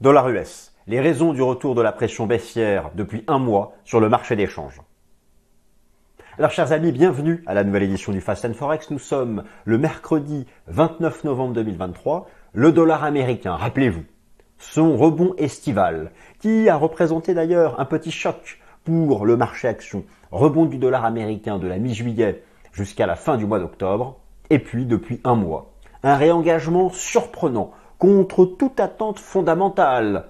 Dollar US. Les raisons du retour de la pression baissière depuis un mois sur le marché des changes. Alors chers amis, bienvenue à la nouvelle édition du Fast Forex. Nous sommes le mercredi 29 novembre 2023. Le dollar américain, rappelez-vous, son rebond estival, qui a représenté d'ailleurs un petit choc pour le marché action. Rebond du dollar américain de la mi-juillet jusqu'à la fin du mois d'octobre, et puis depuis un mois. Un réengagement surprenant contre toute attente fondamentale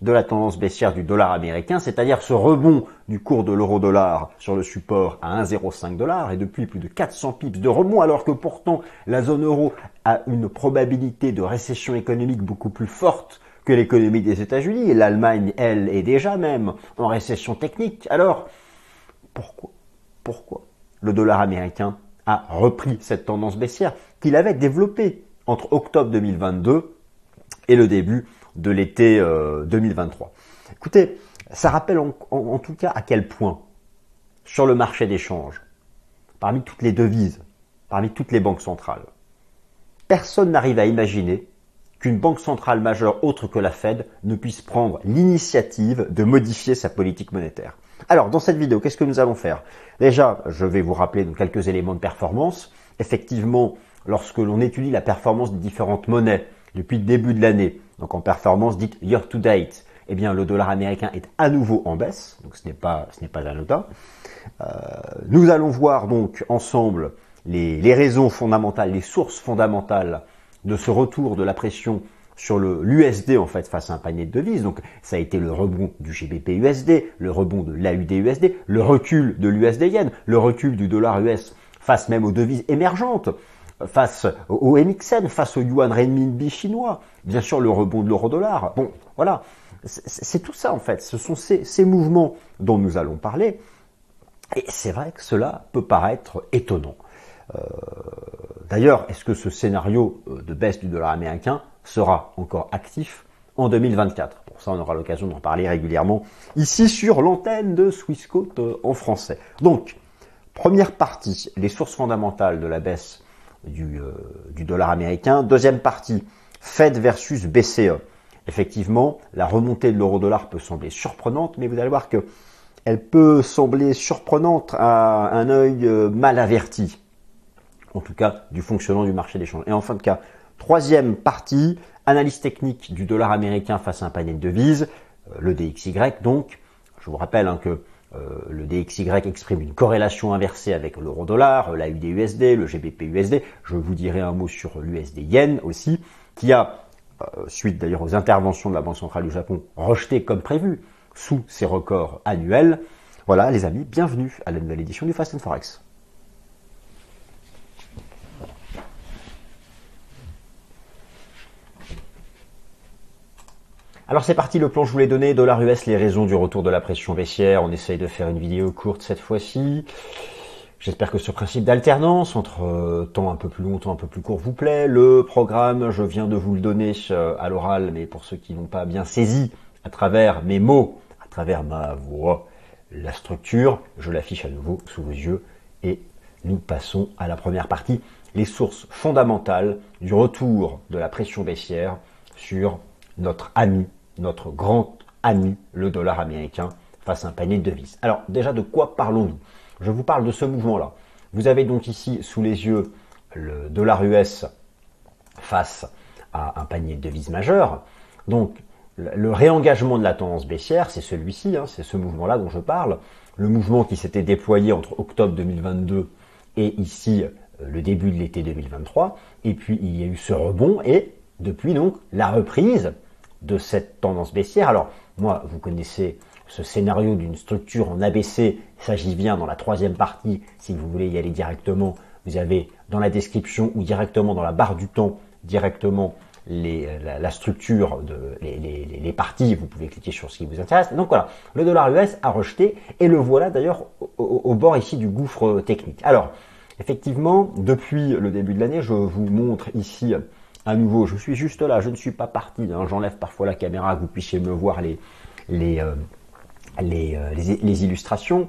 de la tendance baissière du dollar américain, c'est-à-dire ce rebond du cours de l'euro-dollar sur le support à 1,05 dollar et depuis plus de 400 pips de rebond, alors que pourtant la zone euro a une probabilité de récession économique beaucoup plus forte que l'économie des États-Unis et l'Allemagne, elle, est déjà même en récession technique. Alors, pourquoi Pourquoi le dollar américain a repris cette tendance baissière qu'il avait développée entre octobre 2022 et le début de l'été 2023. Euh, Écoutez, ça rappelle en, tout cas à quel point sur le marché d'échange, parmi toutes les devises, parmi toutes les banques centrales, personne n'arrive à imaginer qu'une banque centrale majeure autre que la Fed ne puisse prendre l'initiative de modifier sa politique monétaire. Alors, dans cette vidéo, qu'est-ce que nous allons faire? Déjà, je vais vous rappeler quelques éléments de performance. Effectivement, lorsque l'on étudie la performance des différentes monnaies depuis le début de l'année, donc en performance dite year to date, eh bien le dollar américain est à nouveau en baisse, donc ce n'est pas ce n'est pas anodin. Euh, nous allons voir donc ensemble les, raisons fondamentales, les sources fondamentales de ce retour de la pression sur l'USD en fait face à un panier de devises. Donc ça a été le rebond du GBP USD, le rebond de l'AUD USD, le recul de l'USD yen, le recul du dollar US face même aux devises émergentes face au MXN, face au yuan renminbi chinois, bien sûr le rebond de l'euro-dollar. Bon, voilà, c'est tout ça en fait. Ce sont ces, mouvements dont nous allons parler. Et c'est vrai que cela peut paraître étonnant. Euh, d'ailleurs, est-ce que ce scénario euh, de baisse du dollar américain sera encore actif en 2024 Pour ça, on aura l'occasion d'en parler régulièrement ici sur l'antenne de Swissquote euh, en français. Donc, première partie, les sources fondamentales de la baisse euh, du, dollar américain. Deuxième partie, Fed versus BCE. Effectivement, la remontée de l'euro-dollar peut sembler surprenante, mais vous allez voir que elle peut sembler surprenante à un œil euh, mal averti, en tout cas du fonctionnement du marché des changes. Et en fin de cas, troisième partie, analyse technique du dollar américain face à un panier de devises, euh, le DXY donc. Je vous rappelle hein, que le DXY exprime une corrélation inversée avec l'euro-dollar, la UD-USD, le GBP-USD. Je vous dirai un mot sur l'USD-Yen aussi, qui a, euh, suite d'ailleurs aux interventions de la Banque centrale du Japon, rejeté comme prévu sous ses records annuels. Voilà les amis, bienvenue à la nouvelle édition du Fast Forex. Alors c'est parti, le plan je vous l'ai donné, dollar US, les raisons du retour de la pression baissière. On essaye de faire une vidéo courte cette fois-ci. J'espère que ce principe d'alternance entre euh, temps un peu plus long, temps un peu plus court vous plaît. Le programme, je viens de vous le donner euh, à l'oral, mais pour ceux qui n'ont pas bien saisi à travers mes mots, à travers ma voix, la structure, je l'affiche à nouveau sous vos yeux et nous passons à la première partie, les sources fondamentales du retour de la pression baissière sur notre ami notre grand ami, le dollar américain, face à un panier de devises. Alors déjà, de quoi parlons-nous? Je vous parle de ce mouvement-là. Vous avez donc ici sous les yeux le dollar US face à un panier de devises majeur. Donc le réengagement de la tendance baissière, c'est celui-ci, hein, c'est ce mouvement-là dont je parle. Le mouvement qui s'était déployé entre octobre 2022 et ici euh, le début de l'été 2023. Et puis il y a eu ce rebond et depuis donc la reprise de cette tendance baissière. Alors, moi, vous connaissez ce scénario d'une structure en ABC, ça j'y viens dans la troisième partie, si vous voulez y aller directement, vous avez dans la description ou directement dans la barre du temps, directement les, la, structure, de, les, parties, vous pouvez cliquer sur ce qui vous intéresse. Donc voilà, le dollar US a rejeté et le voilà d'ailleurs au, bord ici du gouffre technique. Alors, effectivement, depuis le début de l'année, je vous montre ici à nouveau, je suis juste là, je ne suis pas parti. Hein. J'enlève parfois la caméra que vous puissiez me voir les, les, euh, euh, les, les, illustrations.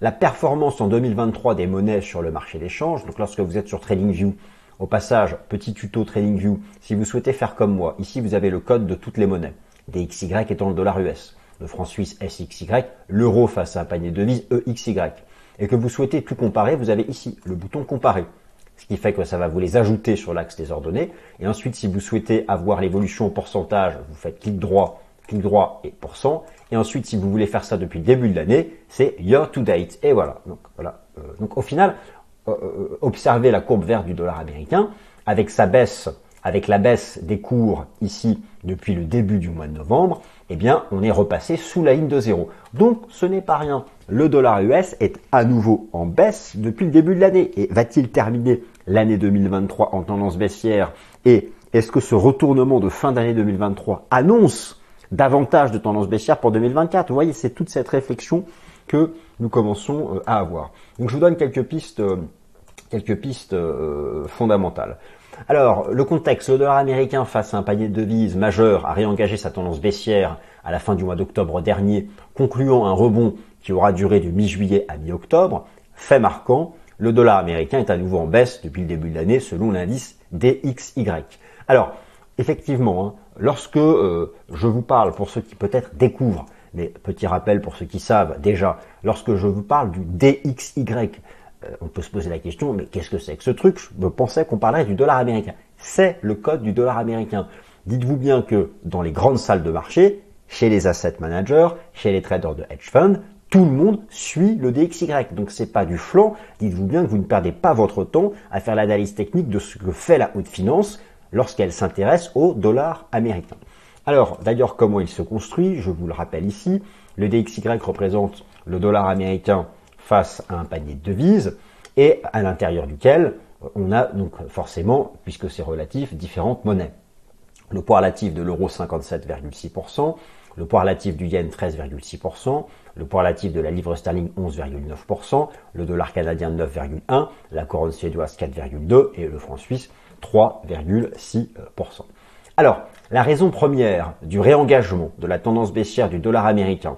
La performance en 2023 des monnaies sur le marché d'échange. Donc lorsque vous êtes sur TradingView, Au passage, petit tuto TradingView, si vous souhaitez faire comme moi, ici vous avez le code de toutes les monnaies. DXY étant le dollar US, le franc suisse SXY, l'euro face à un panier de devises EXY. Et que vous souhaitez tout comparer, vous avez ici le bouton comparer. Ce qui fait que ça va vous les ajouter sur l'axe des ordonnées. Et ensuite, si vous souhaitez avoir l'évolution en pourcentage, vous faites clic droit, clic droit et pourcent. Et ensuite, si vous voulez faire ça depuis le début de l'année, c'est year to date. Et voilà. Donc, voilà. Euh, donc au final, euh, euh, observez la courbe verte du dollar américain avec sa baisse, avec la baisse des cours ici depuis le début du mois de novembre, eh bien, on est repassé sous la ligne de zéro. Donc, ce n'est pas rien. Le dollar US est à nouveau en baisse depuis le début de l'année. Et va-t-il terminer l'année 2023 en tendance baissière? Et est-ce que ce retournement de fin d'année 2023 annonce davantage de tendance baissière pour 2024 Vous voyez, c'est toute cette réflexion que nous commençons euh, à avoir. Donc, je vous donne quelques pistes, euh, quelques pistes euh, fondamentales. Alors, le contexte, le dollar américain face à un panier de devises majeur a réengagé sa tendance baissière à la fin du mois d'octobre dernier, concluant un rebond qui aura duré de mi-juillet à mi-octobre. Fait marquant, le dollar américain est à nouveau en baisse depuis le début de l'année selon l'indice DXY. Alors, effectivement, hein, lorsque euh, je vous parle, pour ceux qui peut-être découvrent, mais petit rappel pour ceux qui savent déjà, lorsque je vous parle du DXY, euh, on peut se poser la question, mais qu'est-ce que c'est que ce truc? Je pensais qu'on parlerait du dollar américain. C'est le code du dollar américain. Dites-vous bien que dans les grandes salles de marché, chez les asset managers, chez les traders de hedge fund, tout le monde suit le DXY. Donc c'est pas du flanc. Dites-vous bien que vous ne perdez pas votre temps à faire l'analyse technique de ce que fait la haute finance lorsqu'elle s'intéresse au dollar américain. Alors d'ailleurs comment il se construit, je vous le rappelle ici, le DXY représente le dollar américain face à un panier de devises et à l'intérieur duquel on a donc forcément, puisque c'est relatif, différentes monnaies. Le poids relatif de l'euro 57,6%, le poids relatif du yen 13,6%, le poids relatif de la livre sterling 11,9%, le dollar canadien 9,1%, la couronne suédoise 4,2% et le franc suisse 3,6%. Alors, la raison première du réengagement de la tendance baissière du dollar américain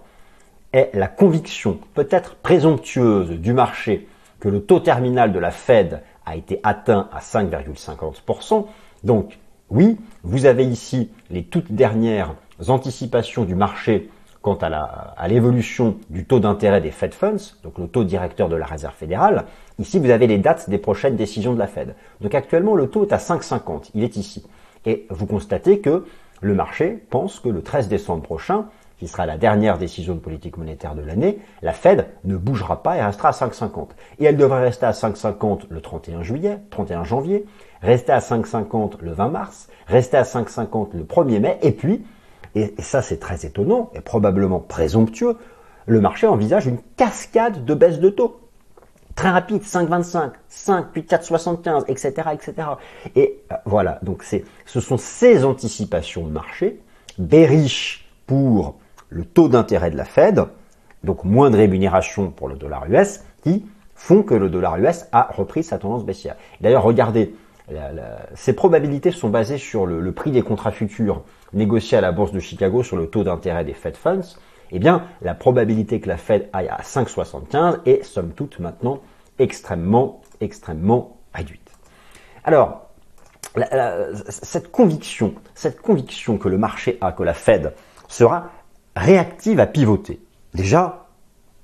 est la conviction, peut-être présomptueuse, du marché que le taux terminal de la Fed a été atteint à 5,50%. Donc, oui, vous avez ici les toutes dernières anticipations du marché quant à l'évolution du taux d'intérêt des Fed Funds, donc le taux directeur de la Réserve fédérale. Ici, vous avez les dates des prochaines décisions de la Fed. Donc actuellement, le taux est à 5,50. Il est ici. Et vous constatez que le marché pense que le 13 décembre prochain, qui sera la dernière décision de politique monétaire de l'année, la Fed ne bougera pas et restera à 5,50. Et elle devrait rester à 5,50 le 31 juillet, 31 janvier, rester à 5,50 le 20 mars, rester à 5,50 le 1er mai, et puis, et ça c'est très étonnant et probablement présomptueux, le marché envisage une cascade de baisse de taux. Très rapide, 5,25, 5, puis 4,75, etc., etc. Et euh, voilà, donc c'est, ce sont ces anticipations de marché, bearish pour le taux d'intérêt de la Fed, donc moins de rémunération pour le dollar US, qui font que le dollar US a repris sa tendance baissière. D'ailleurs, regardez, ces probabilités sont basées sur le, prix des contrats futurs négociés à la bourse de Chicago sur le taux d'intérêt des Fed Funds. Eh bien, la probabilité que la Fed aille à 5,75 est somme toute maintenant extrêmement, extrêmement réduite. Alors, cette conviction, cette conviction que le marché a, que la Fed sera réactive à pivoter. Déjà,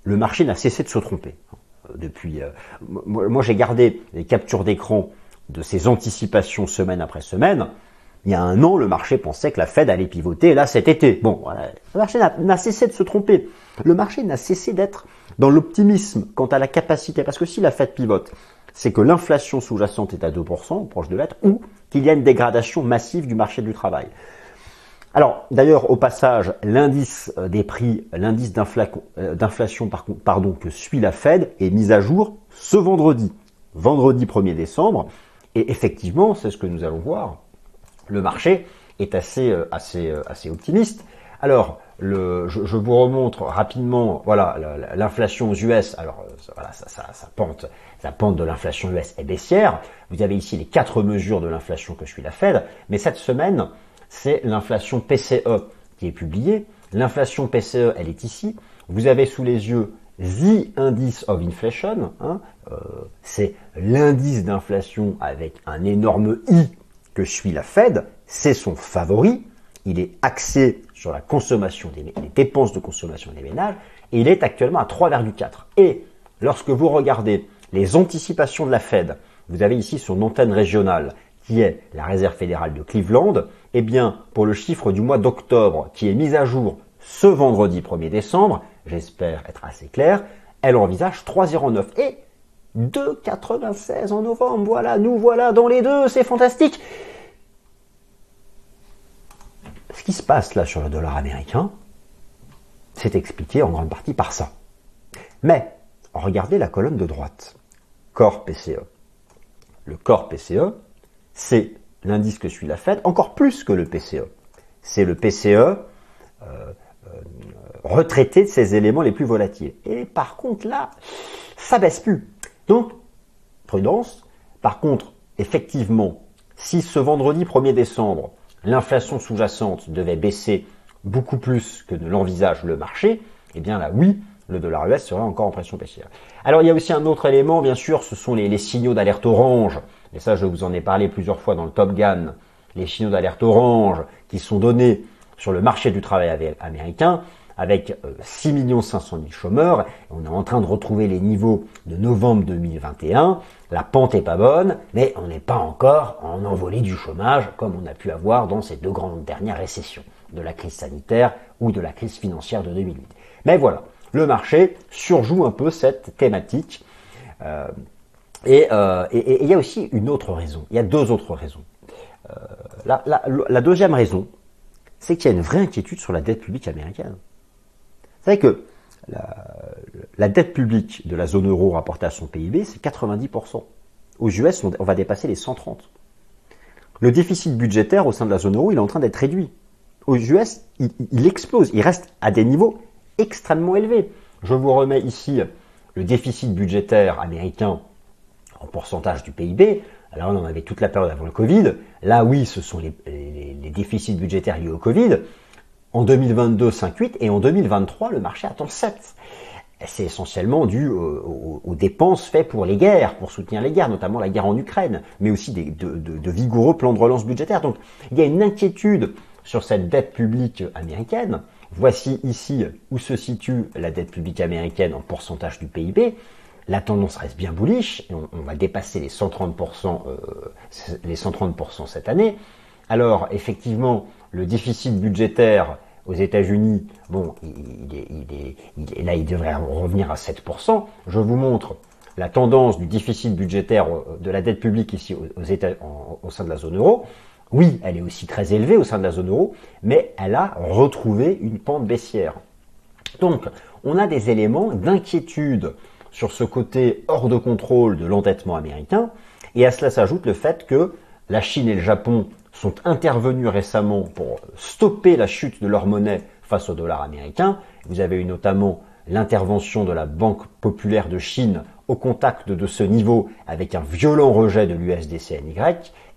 le marché n'a cessé de se tromper. Depuis, euh, moi, j'ai gardé les captures d'écran de ces anticipations semaine après semaine. Il y a un an, le marché pensait que la Fed allait pivoter là cet été. Bon, le marché n'a cessé de se tromper. Le marché n'a cessé d'être dans l'optimisme quant à la capacité. Parce que si la Fed pivote, c'est que l'inflation sous-jacente est à 2%, proche de l'être, ou qu'il y a une dégradation massive du marché du travail. Alors, d'ailleurs, au passage, l'indice euh, des prix, l'indice euh, d'inflation pardon, que suit la Fed est mis à jour ce vendredi, vendredi 1er décembre. Et effectivement, c'est ce que nous allons voir. Le marché est assez, euh, assez, assez optimiste. Alors, je, vous remontre rapidement, voilà, l'inflation aux US. Alors, voilà, ça, pente, sa pente de l'inflation US est baissière. Vous avez ici les quatre mesures de l'inflation que suit la Fed. Mais cette semaine, c'est l'inflation PCE qui est publiée. L'inflation PCE, elle est ici. Vous avez sous les yeux The Index of Inflation, hein, euh, c'est l'indice d'inflation avec un énorme I que suit la Fed, c'est son favori, il est axé sur la consommation des les dépenses de consommation des ménages, il est actuellement à 3,4. Et lorsque vous regardez les anticipations de la Fed, vous avez ici son antenne régionale, qui est la Réserve fédérale de Cleveland, eh bien, pour le chiffre du mois d'octobre, qui est mis à jour ce vendredi 1er décembre, j'espère être assez clair, elle envisage 3,09 et 2,96 en novembre. Voilà, nous voilà dans les deux, c'est fantastique. Ce qui se passe là sur le dollar américain, c'est expliqué en grande partie par ça. Mais, regardez la colonne de droite. Corps PCE. Le corps PCE, c'est l'indice que suit la Fed, encore plus que le PCE. C'est le PCE retraité de ses éléments les plus volatiles. Et par contre, là, ça baisse plus. Donc, prudence. Par contre, effectivement, si ce vendredi 1er décembre, l'inflation sous-jacente devait baisser beaucoup plus que ne l'envisage le marché, eh bien là, oui, le dollar US serait encore en pression baissière. Alors il y a aussi un autre élément, bien sûr, ce sont les, signaux d'alerte orange. Et ça, je vous en ai parlé plusieurs fois dans le Top Gun. Les signaux d'alerte orange qui sont donnés sur le marché du travail américain avec 6 500 000 chômeurs. On est en train de retrouver les niveaux de novembre 2021. La pente est pas bonne, mais on n'est pas encore en envolée du chômage comme on a pu avoir dans ces deux grandes dernières récessions, de la crise sanitaire ou de la crise financière de 2008. Mais voilà, le marché surjoue un peu cette thématique. Euh, euh, et il y a aussi une autre raison. Il y a deux autres raisons. Euh, la, la, deuxième raison, c'est qu'il y a une vraie inquiétude sur la dette publique américaine. Vous savez que la, dette publique de la zone euro rapportée à son PIB, c'est 90%. Aux US, on, va dépasser les 130. Le déficit budgétaire au sein de la zone euro, il est en train d'être réduit. Aux US, il, explose. Il reste à des niveaux extrêmement élevés. Je vous remets ici le déficit budgétaire américain en pourcentage du PIB. Alors on en avait toute la période avant le Covid. Là, oui, ce sont les déficits budgétaires liés au Covid. En 2022, 5,8 et en 2023, le marché attend 7. C'est essentiellement dû aux, dépenses faites pour les guerres, pour soutenir les guerres, notamment la guerre en Ukraine, mais aussi de, vigoureux plans de relance budgétaire. Donc il y a une inquiétude sur cette dette publique américaine. Voici ici où se situe la dette publique américaine en pourcentage du PIB. La tendance reste bien bullish, et on, va dépasser les 130%, euh, les 130% cette année. Alors effectivement, le déficit budgétaire aux États-Unis, bon, il, là, il devrait revenir à 7%. Je vous montre la tendance du déficit budgétaire euh, de la dette publique ici au sein de la zone euro. Oui, elle est aussi très élevée au sein de la zone euro, mais elle a retrouvé une pente baissière. Donc, on a des éléments d'inquiétude sur ce côté hors de contrôle de l'endettement américain, et à cela s'ajoute le fait que la Chine et le Japon sont intervenus récemment pour stopper la chute de leur monnaie face au dollar américain. Vous avez eu notamment l'intervention de la Banque populaire de Chine au contact de ce niveau avec un violent rejet de l'USDCNY.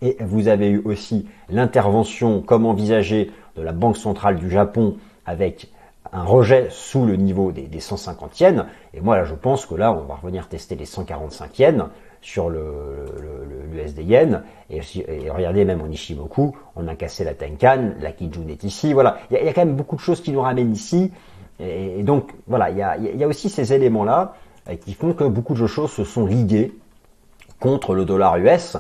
Et vous avez eu aussi l'intervention, comme envisagé, de la Banque centrale du Japon avec un rejet sous le niveau des, des 150 yens. Et moi, là, je pense que là, on va revenir tester les 145 yens sur le, le, yen. Et, regardez, même en Ishimoku, on a cassé la Tenkan, la Kijun est ici. Voilà, il y, a, quand même beaucoup de choses qui nous ramènent ici. Et, donc, voilà, il y a, aussi ces éléments-là euh, qui font que beaucoup de choses se sont liguées contre le dollar US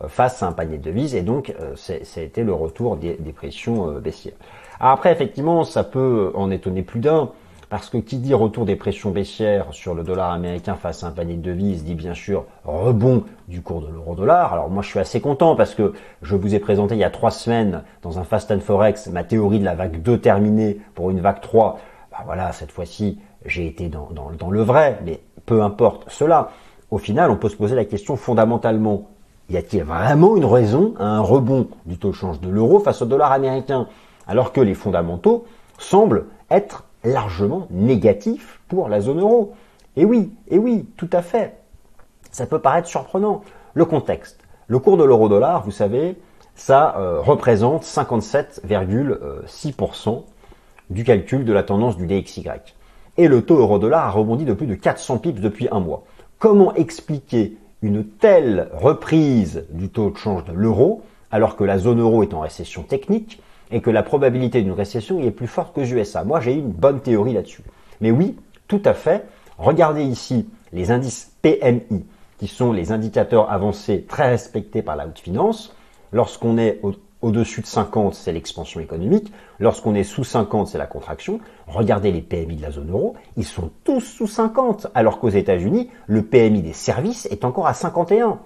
euh, face à un panier de devises. Et donc, euh, été le retour des, des pressions baissières. après, effectivement, ça peut en étonner plus d'un. Parce que qui dit retour des pressions baissières sur le dollar américain face à un panier de devises dit bien sûr rebond du cours de l'euro-dollar. Alors moi je suis assez content parce que je vous ai présenté il y a trois semaines dans un Fast and Forex ma théorie de la vague 2 terminée pour une vague 3. Bah voilà, cette fois-ci j'ai été dans, dans le vrai, mais peu importe cela. Au final, on peut se poser la question fondamentalement, y a-t-il vraiment une raison à un rebond du taux de change de l'euro face au dollar américain? Alors que les fondamentaux semblent être largement négatif pour la zone euro. Et oui, et oui, tout à fait. Ça peut paraître surprenant. Le contexte. Le cours de l'euro-dollar, vous savez, ça euh, représente 57,6% du calcul de la tendance du DXY. et le taux euro-dollar a rebondi de plus de 400 pips depuis un mois. Comment expliquer une telle reprise du taux de change de l'euro alors que la zone euro est en récession technique et que la probabilité d'une récession y est plus forte qu'aux USA Moi, j'ai une bonne théorie là-dessus. Mais oui, tout à fait. Regardez ici les indices PMI, qui sont les indicateurs avancés très respectés par la haute finance. Lorsqu'on est au-dessus de 50, c'est l'expansion économique. Lorsqu'on est sous 50, c'est la contraction. Regardez les PMI de la zone euro, ils sont tous sous 50, alors qu'aux États-Unis, le PMI des services est encore à 51.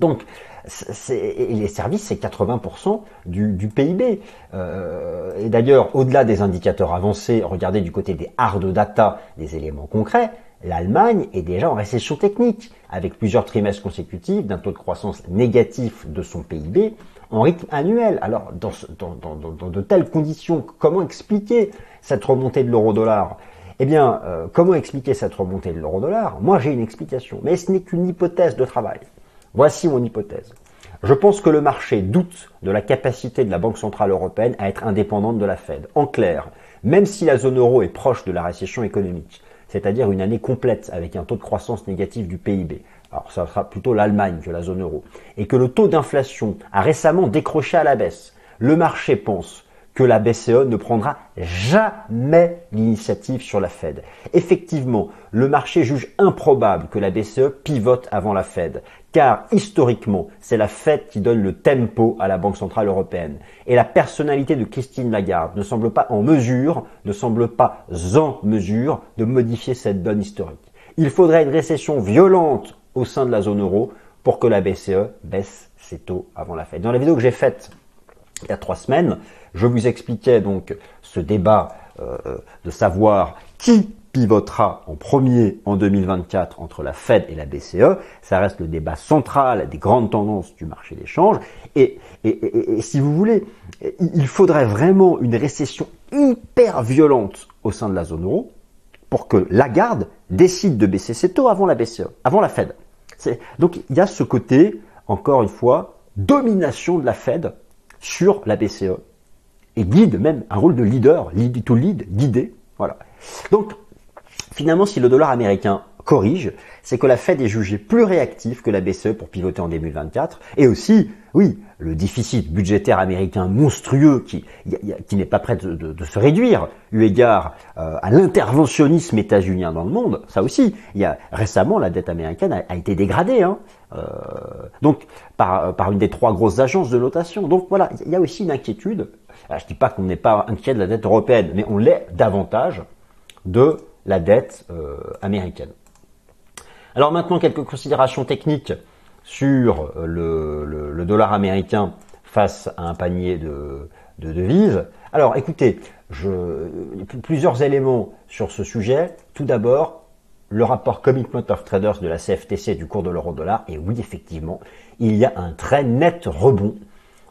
Donc, les services, c'est 80% du, PIB. Euh, et d'ailleurs, au-delà des indicateurs avancés, regardez du côté des hard data, des éléments concrets, l'Allemagne est déjà en récession technique, avec plusieurs trimestres consécutifs d'un taux de croissance négatif de son PIB en rythme annuel. Alors, dans, dans de telles conditions, comment expliquer cette remontée de l'euro-dollar? Eh bien, euh, comment expliquer cette remontée de l'euro-dollar? Moi, j'ai une explication, mais ce n'est qu'une hypothèse de travail. Voici mon hypothèse. Je pense que le marché doute de la capacité de la Banque Centrale Européenne à être indépendante de la Fed. En clair, même si la zone euro est proche de la récession économique, c'est-à-dire une année complète avec un taux de croissance négatif du PIB, alors ça sera plutôt l'Allemagne que la zone euro, et que le taux d'inflation a récemment décroché à la baisse, le marché pense que la BCE ne prendra jamais l'initiative sur la Fed. Effectivement, le marché juge improbable que la BCE pivote avant la Fed, car historiquement, c'est la Fed qui donne le tempo à la Banque Centrale Européenne. Et la personnalité de Christine Lagarde ne semble pas en mesure, ne semble pas en mesure de modifier cette donne historique. Il faudrait une récession violente au sein de la zone euro pour que la BCE baisse ses taux avant la Fed. Dans la vidéo que j'ai faite il y a trois semaines, je vous expliquais donc ce débat euh, de savoir qui pivotera en premier en 2024 entre la Fed et la BCE. Ça reste le débat central des grandes tendances du marché d'échange. Et, et, si vous voulez, il faudrait vraiment une récession hyper violente au sein de la zone euro pour que Lagarde décide de baisser ses taux avant la BCE, avant la Fed. Donc il y a ce côté, encore une fois, domination de la Fed sur la BCE et guide même un rôle de leader, lead to lead, guider. Voilà. Donc, finalement, si le dollar américain corrige, c'est que la Fed est jugée plus réactive que la BCE pour pivoter en 2024. Et aussi, oui, le déficit budgétaire américain monstrueux qui, qui n'est pas prêt de, se réduire, eu égard euh, à l'interventionnisme états-unien dans le monde, ça aussi. Il y a récemment la dette américaine a, été dégradée, hein, euh, donc par, par une des trois grosses agences de notation. Donc voilà, il y a aussi une inquiétude je ne dis pas qu'on n'est pas inquiet de la dette européenne, mais on l'est davantage de la dette euh, américaine. Alors maintenant, quelques considérations techniques sur euh, le, dollar américain face à un panier de, devises. Alors écoutez, je, plusieurs éléments sur ce sujet. Tout d'abord, le rapport Commitment of Traders de la CFTC du cours de l'euro-dollar. Et oui, effectivement, il y a un très net rebond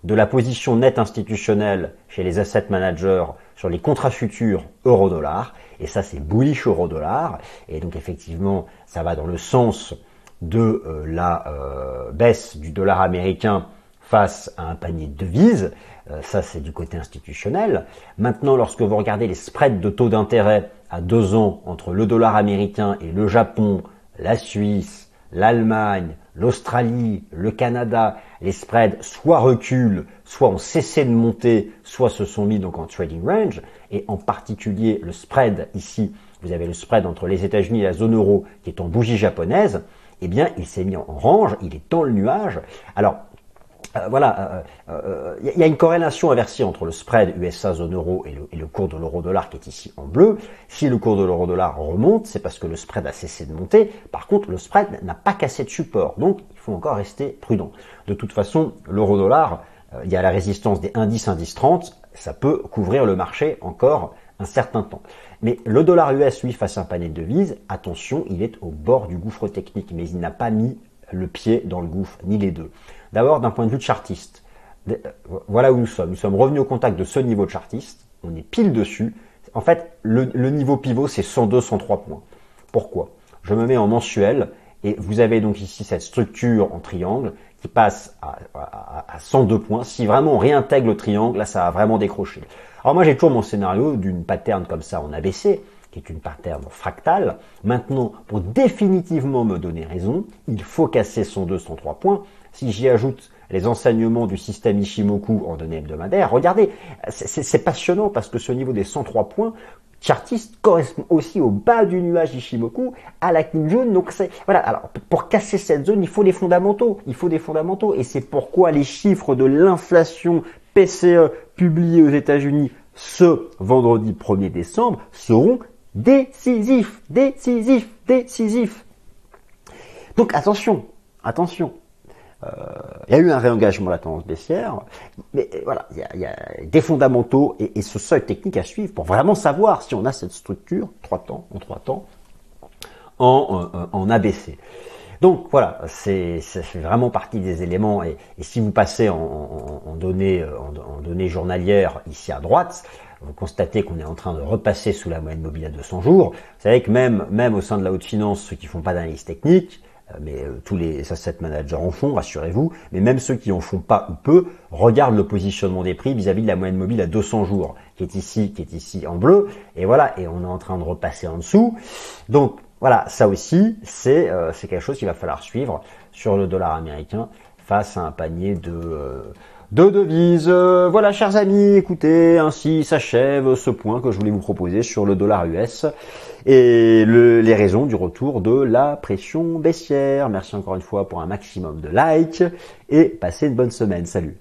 de la position nette institutionnelle chez les asset managers sur les contrats futurs euro-dollar. Et ça, c'est bullish euro-dollar. Et donc, effectivement, ça va dans le sens de euh, la euh, baisse du dollar américain face à un panier de devises. Euh, ça, c'est du côté institutionnel. Maintenant, lorsque vous regardez les spreads de taux d'intérêt à deux ans entre le dollar américain et le Japon, la Suisse, l'Allemagne, l'Australie, le Canada, les spreads soit reculent, soit ont cessé de monter, soit se sont mis donc en trading range, et en particulier le spread ici, vous avez le spread entre les États-Unis et la zone euro qui est en bougie japonaise, eh bien il s'est mis en range, il est dans le nuage. Alors euh, voilà, il euh, euh, y a une corrélation inversée entre le spread USA zone euro et le, cours de l'euro-dollar qui est ici en bleu. Si le cours de l'euro-dollar remonte, c'est parce que le spread a cessé de monter. Par contre, le spread n'a pas cassé de support, donc il faut encore rester prudent. De toute façon, l'euro-dollar, il y a la résistance des indices indice 30, ça peut couvrir le marché encore un certain temps. Mais le dollar US, lui, face à un panier de devises, attention, il est au bord du gouffre technique, mais il n'a pas mis le pied dans le gouffre, ni les deux. D'abord, d'un point de vue chartiste, euh, voilà où nous sommes. Nous sommes revenus au contact de ce niveau de chartiste, on est pile dessus. En fait, le, niveau pivot, c'est 102, 103 points. Pourquoi? Je me mets en mensuel, et vous avez donc ici cette structure en triangle qui passe à, à 102 points. Si vraiment on réintègre le triangle, là, ça va vraiment décrocher. Alors moi, j'ai toujours mon scénario d'une pattern comme ça en ABC, qui est une pattern fractale. Maintenant, pour définitivement me donner raison, il faut casser 102, 103 points. Si j'y ajoute les enseignements du système Ishimoku en données hebdomadaires, regardez, c'est passionnant parce que ce niveau des 103 points chartiste correspond aussi au bas du nuage Ishimoku à la Kinjun. Donc c'est voilà. Alors pour casser cette zone, il faut des fondamentaux. Il faut des fondamentaux et c'est pourquoi les chiffres de l'inflation PCE publiés aux États-Unis ce vendredi 1er décembre seront décisifs, décisifs, décisifs. Donc attention, attention. Euh, il y a eu un réengagement de la tendance baissière, mais euh, voilà, il y a, des fondamentaux et, ce seuil technique à suivre pour vraiment savoir si on a cette structure, trois temps, en trois temps, en, en, ABC. Donc voilà, c'est ça fait vraiment partie des éléments. Et, si vous passez en, données, en, données journalières ici à droite, vous constatez qu'on est en train de repasser sous la moyenne mobile à 200 jours. Vous savez que même, même au sein de la haute finance, ceux qui font pas d'analyse technique, euh, mais euh, tous les asset managers en font, rassurez-vous, mais même ceux qui en font pas ou peu regardent le positionnement des prix vis-à-vis de la moyenne mobile à 200 jours, qui est ici, qui est ici en bleu, et voilà, et on est en train de repasser en dessous. Donc voilà, ça aussi, c'est euh, c'est quelque chose qu'il va falloir suivre sur le dollar américain face à un panier de de devises. Voilà, chers amis, écoutez, ainsi s'achève ce point que je voulais vous proposer sur le dollar US et les raisons du retour de la pression baissière. Merci encore une fois pour un maximum de likes et passez une bonne semaine. Salut